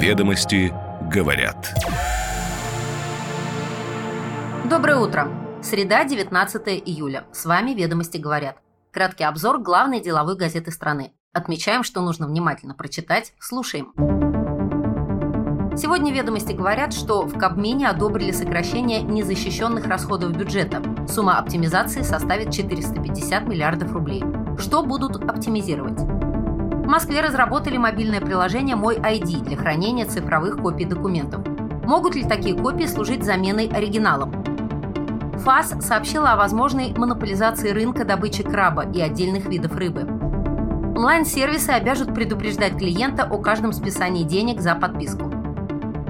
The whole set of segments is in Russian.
Ведомости говорят. Доброе утро. Среда, 19 июля. С вами «Ведомости говорят». Краткий обзор главной деловой газеты страны. Отмечаем, что нужно внимательно прочитать. Слушаем. Сегодня ведомости говорят, что в Кабмине одобрили сокращение незащищенных расходов бюджета. Сумма оптимизации составит 450 миллиардов рублей. Что будут оптимизировать? Москве разработали мобильное приложение «Мой ID» для хранения цифровых копий документов. Могут ли такие копии служить заменой оригиналам? ФАС сообщила о возможной монополизации рынка добычи краба и отдельных видов рыбы. Онлайн-сервисы обяжут предупреждать клиента о каждом списании денег за подписку.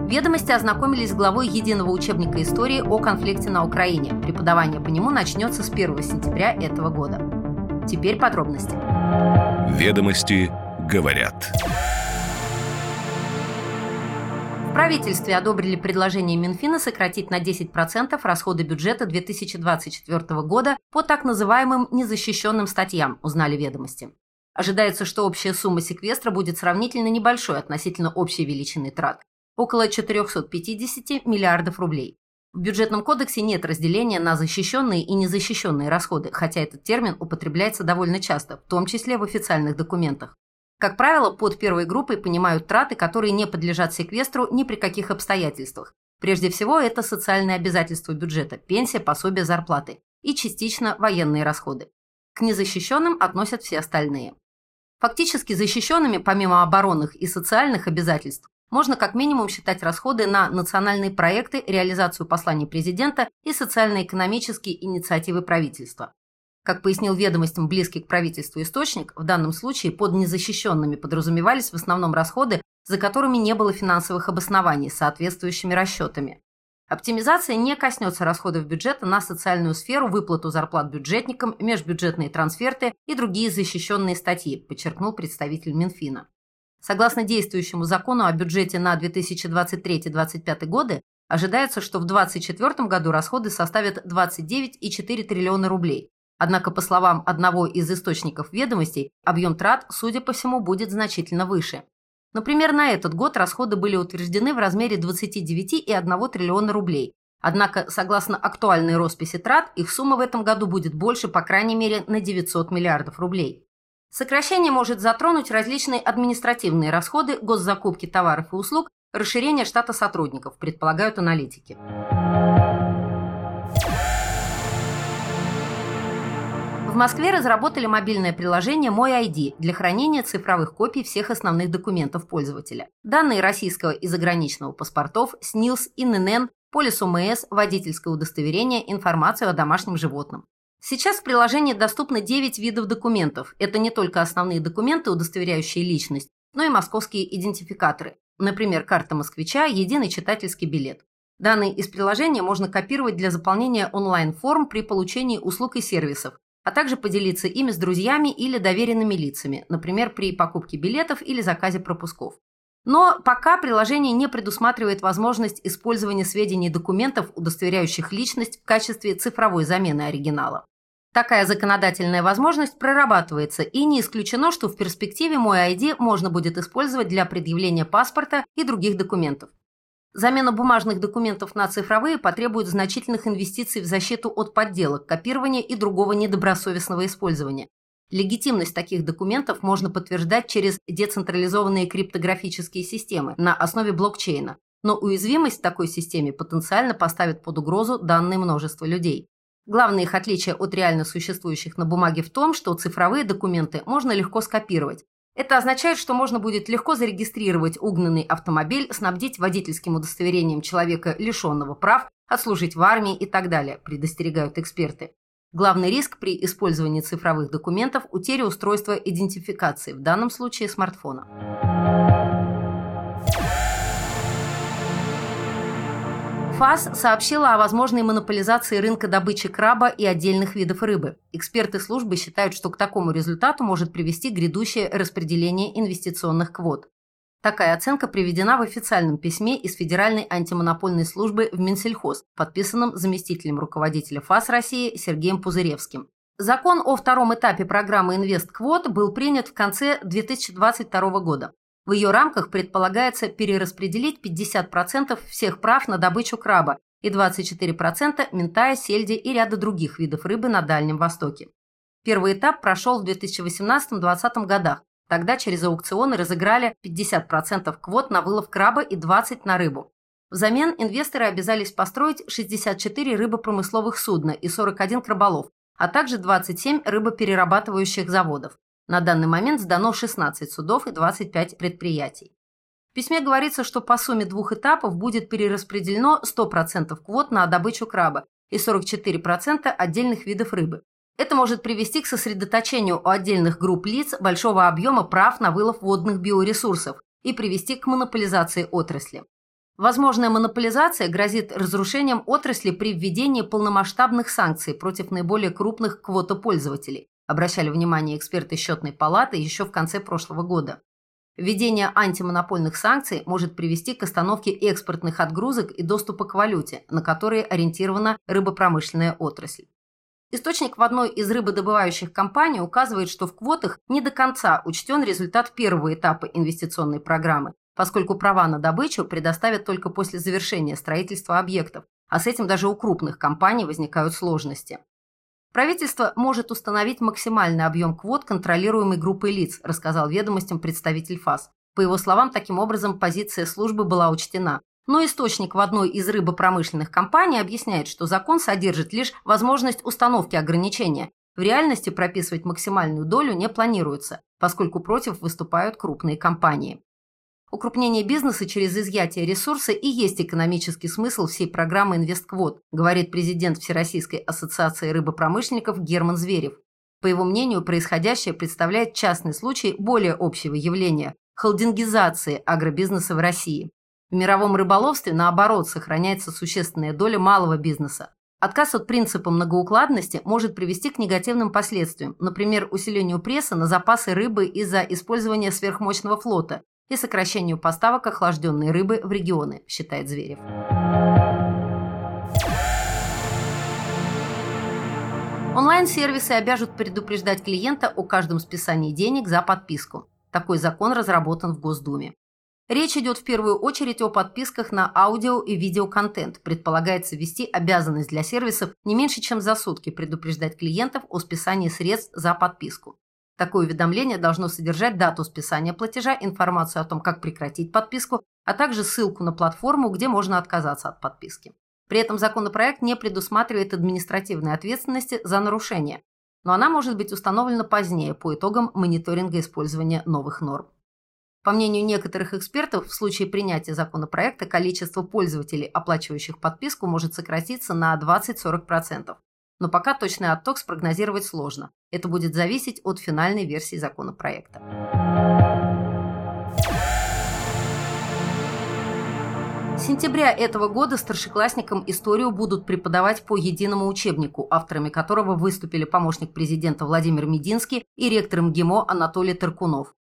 Ведомости ознакомились с главой единого учебника истории о конфликте на Украине. Преподавание по нему начнется с 1 сентября этого года. Теперь подробности. Ведомости говорят. В правительстве одобрили предложение Минфина сократить на 10% расходы бюджета 2024 года по так называемым незащищенным статьям, узнали ведомости. Ожидается, что общая сумма секвестра будет сравнительно небольшой относительно общей величины трат около 450 миллиардов рублей. В бюджетном кодексе нет разделения на защищенные и незащищенные расходы, хотя этот термин употребляется довольно часто, в том числе в официальных документах. Как правило, под первой группой понимают траты, которые не подлежат секвестру ни при каких обстоятельствах. Прежде всего, это социальные обязательства бюджета, пенсия, пособие, зарплаты и частично военные расходы. К незащищенным относят все остальные. Фактически защищенными, помимо оборонных и социальных обязательств, можно как минимум считать расходы на национальные проекты, реализацию посланий президента и социально-экономические инициативы правительства. Как пояснил ведомостям близкий к правительству источник, в данном случае под незащищенными подразумевались в основном расходы, за которыми не было финансовых обоснований с соответствующими расчетами. Оптимизация не коснется расходов бюджета на социальную сферу, выплату зарплат бюджетникам, межбюджетные трансферты и другие защищенные статьи, подчеркнул представитель Минфина. Согласно действующему закону о бюджете на 2023-2025 годы, ожидается, что в 2024 году расходы составят 29,4 триллиона рублей. Однако, по словам одного из источников ведомостей, объем трат, судя по всему, будет значительно выше. Например, на этот год расходы были утверждены в размере 29,1 триллиона рублей. Однако, согласно актуальной росписи трат, их сумма в этом году будет больше, по крайней мере, на 900 миллиардов рублей. Сокращение может затронуть различные административные расходы, госзакупки товаров и услуг, расширение штата сотрудников, предполагают аналитики. В Москве разработали мобильное приложение «Мой ID» для хранения цифровых копий всех основных документов пользователя. Данные российского и заграничного паспортов, СНИЛС, ИНН, полис ОМС, водительское удостоверение, информацию о домашнем животном. Сейчас в приложении доступно 9 видов документов. Это не только основные документы, удостоверяющие личность, но и московские идентификаторы. Например, карта москвича, единый читательский билет. Данные из приложения можно копировать для заполнения онлайн-форм при получении услуг и сервисов, а также поделиться ими с друзьями или доверенными лицами, например, при покупке билетов или заказе пропусков. Но пока приложение не предусматривает возможность использования сведений документов, удостоверяющих личность в качестве цифровой замены оригинала. Такая законодательная возможность прорабатывается, и не исключено, что в перспективе мой ID можно будет использовать для предъявления паспорта и других документов. Замена бумажных документов на цифровые потребует значительных инвестиций в защиту от подделок, копирования и другого недобросовестного использования. Легитимность таких документов можно подтверждать через децентрализованные криптографические системы на основе блокчейна, но уязвимость в такой системе потенциально поставит под угрозу данные множества людей. Главное их отличие от реально существующих на бумаге в том, что цифровые документы можно легко скопировать. Это означает, что можно будет легко зарегистрировать угнанный автомобиль, снабдить водительским удостоверением человека, лишенного прав, отслужить в армии и так далее, предостерегают эксперты. Главный риск при использовании цифровых документов – утеря устройства идентификации, в данном случае смартфона. ФАС сообщила о возможной монополизации рынка добычи краба и отдельных видов рыбы. Эксперты службы считают, что к такому результату может привести грядущее распределение инвестиционных квот. Такая оценка приведена в официальном письме из Федеральной антимонопольной службы в Минсельхоз, подписанном заместителем руководителя ФАС России Сергеем Пузыревским. Закон о втором этапе программы «Инвестквот» был принят в конце 2022 года. В ее рамках предполагается перераспределить 50% всех прав на добычу краба и 24% ментая, сельди и ряда других видов рыбы на Дальнем Востоке. Первый этап прошел в 2018-2020 годах. Тогда через аукционы разыграли 50% квот на вылов краба и 20% на рыбу. Взамен инвесторы обязались построить 64 рыбопромысловых судна и 41 краболов, а также 27 рыбоперерабатывающих заводов. На данный момент сдано 16 судов и 25 предприятий. В письме говорится, что по сумме двух этапов будет перераспределено 100% квот на добычу краба и 44% отдельных видов рыбы. Это может привести к сосредоточению у отдельных групп лиц большого объема прав на вылов водных биоресурсов и привести к монополизации отрасли. Возможная монополизация грозит разрушением отрасли при введении полномасштабных санкций против наиболее крупных квотопользователей, обращали внимание эксперты счетной палаты еще в конце прошлого года. Введение антимонопольных санкций может привести к остановке экспортных отгрузок и доступа к валюте, на которые ориентирована рыбопромышленная отрасль. Источник в одной из рыбодобывающих компаний указывает, что в квотах не до конца учтен результат первого этапа инвестиционной программы, поскольку права на добычу предоставят только после завершения строительства объектов, а с этим даже у крупных компаний возникают сложности. Правительство может установить максимальный объем квот контролируемой группой лиц, рассказал ведомостям представитель ФАС. По его словам, таким образом позиция службы была учтена. Но источник в одной из рыбопромышленных компаний объясняет, что закон содержит лишь возможность установки ограничения. В реальности прописывать максимальную долю не планируется, поскольку против выступают крупные компании. Укрупнение бизнеса через изъятие ресурса и есть экономический смысл всей программы «Инвестквот», говорит президент Всероссийской ассоциации рыбопромышленников Герман Зверев. По его мнению, происходящее представляет частный случай более общего явления – холдингизации агробизнеса в России. В мировом рыболовстве, наоборот, сохраняется существенная доля малого бизнеса. Отказ от принципа многоукладности может привести к негативным последствиям, например, усилению пресса на запасы рыбы из-за использования сверхмощного флота и сокращению поставок охлажденной рыбы в регионы, считает Зверев. Онлайн-сервисы обяжут предупреждать клиента о каждом списании денег за подписку. Такой закон разработан в Госдуме. Речь идет в первую очередь о подписках на аудио и видеоконтент. Предполагается ввести обязанность для сервисов не меньше, чем за сутки предупреждать клиентов о списании средств за подписку. Такое уведомление должно содержать дату списания платежа, информацию о том, как прекратить подписку, а также ссылку на платформу, где можно отказаться от подписки. При этом законопроект не предусматривает административной ответственности за нарушение, но она может быть установлена позднее по итогам мониторинга использования новых норм. По мнению некоторых экспертов, в случае принятия законопроекта количество пользователей, оплачивающих подписку, может сократиться на 20-40% но пока точный отток спрогнозировать сложно. Это будет зависеть от финальной версии законопроекта. С сентября этого года старшеклассникам историю будут преподавать по единому учебнику, авторами которого выступили помощник президента Владимир Мединский и ректор МГИМО Анатолий Таркунов.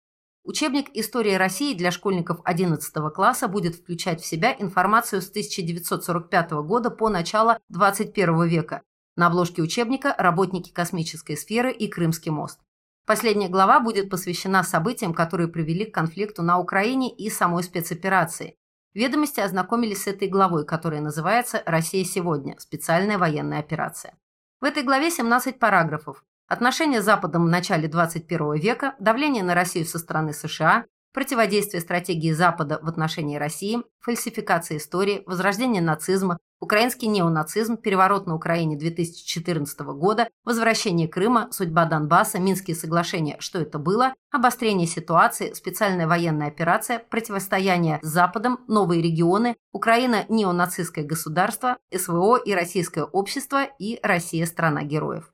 Учебник «История России» для школьников 11 класса будет включать в себя информацию с 1945 года по начало 21 века, на обложке учебника «Работники космической сферы» и «Крымский мост». Последняя глава будет посвящена событиям, которые привели к конфликту на Украине и самой спецоперации. Ведомости ознакомились с этой главой, которая называется «Россия сегодня. Специальная военная операция». В этой главе 17 параграфов. Отношения с Западом в начале 21 века, давление на Россию со стороны США, противодействие стратегии Запада в отношении России, фальсификация истории, возрождение нацизма, украинский неонацизм, переворот на Украине 2014 года, возвращение Крыма, судьба Донбасса, Минские соглашения, что это было, обострение ситуации, специальная военная операция, противостояние с Западом, новые регионы, Украина – неонацистское государство, СВО и российское общество и Россия – страна героев.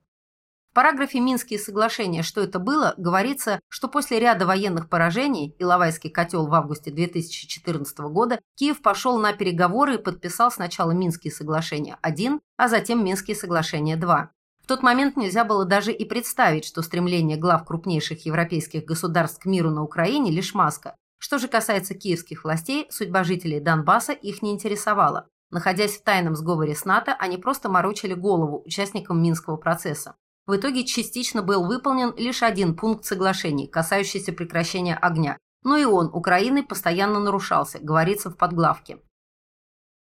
В параграфе «Минские соглашения. Что это было?» говорится, что после ряда военных поражений, Иловайский котел в августе 2014 года, Киев пошел на переговоры и подписал сначала Минские соглашения-1, а затем Минские соглашения-2. В тот момент нельзя было даже и представить, что стремление глав крупнейших европейских государств к миру на Украине – лишь маска. Что же касается киевских властей, судьба жителей Донбасса их не интересовала. Находясь в тайном сговоре с НАТО, они просто морочили голову участникам Минского процесса. В итоге частично был выполнен лишь один пункт соглашений, касающийся прекращения огня. но и он Украиной постоянно нарушался, говорится в подглавке.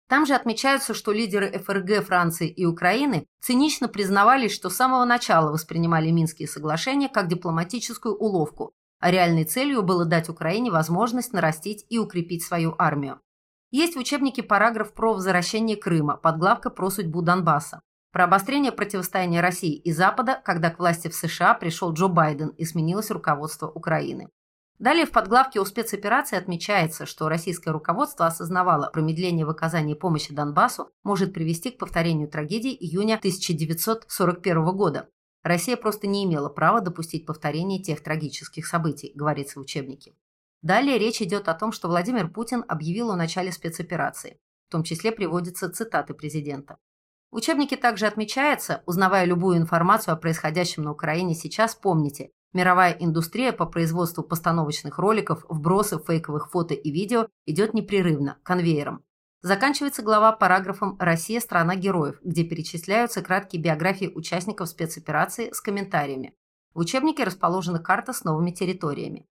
Там же отмечается, что лидеры ФРГ, Франции и Украины цинично признавались, что с самого начала воспринимали Минские соглашения как дипломатическую уловку, а реальной целью было дать Украине возможность нарастить и укрепить свою армию. Есть в учебнике параграф про возвращение Крыма, подглавка про судьбу Донбасса, про обострение противостояния России и Запада, когда к власти в США пришел Джо Байден и сменилось руководство Украины. Далее в подглавке о спецоперации отмечается, что российское руководство осознавало, промедление в оказании помощи Донбассу может привести к повторению трагедии июня 1941 года. Россия просто не имела права допустить повторение тех трагических событий, говорится в учебнике. Далее речь идет о том, что Владимир Путин объявил о начале спецоперации. В том числе приводятся цитаты президента. В учебнике также отмечается, узнавая любую информацию о происходящем на Украине сейчас, помните, Мировая индустрия по производству постановочных роликов, вбросов фейковых фото и видео идет непрерывно, конвейером. Заканчивается глава параграфом «Россия – страна героев», где перечисляются краткие биографии участников спецоперации с комментариями. В учебнике расположена карта с новыми территориями.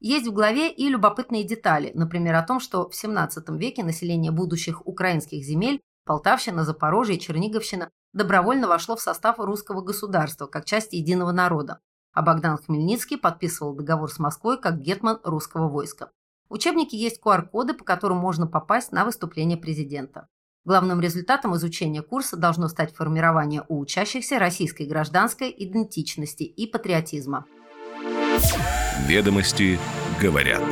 Есть в главе и любопытные детали, например, о том, что в 17 веке население будущих украинских земель Полтавщина, Запорожье и Черниговщина добровольно вошло в состав русского государства как часть единого народа, а Богдан Хмельницкий подписывал договор с Москвой как гетман русского войска. В учебнике есть QR-коды, по которым можно попасть на выступление президента. Главным результатом изучения курса должно стать формирование у учащихся российской гражданской идентичности и патриотизма. Ведомости говорят.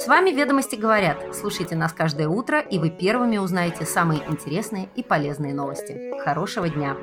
С вами «Ведомости говорят». Слушайте нас каждое утро, и вы первыми узнаете самые интересные и полезные новости. Хорошего дня!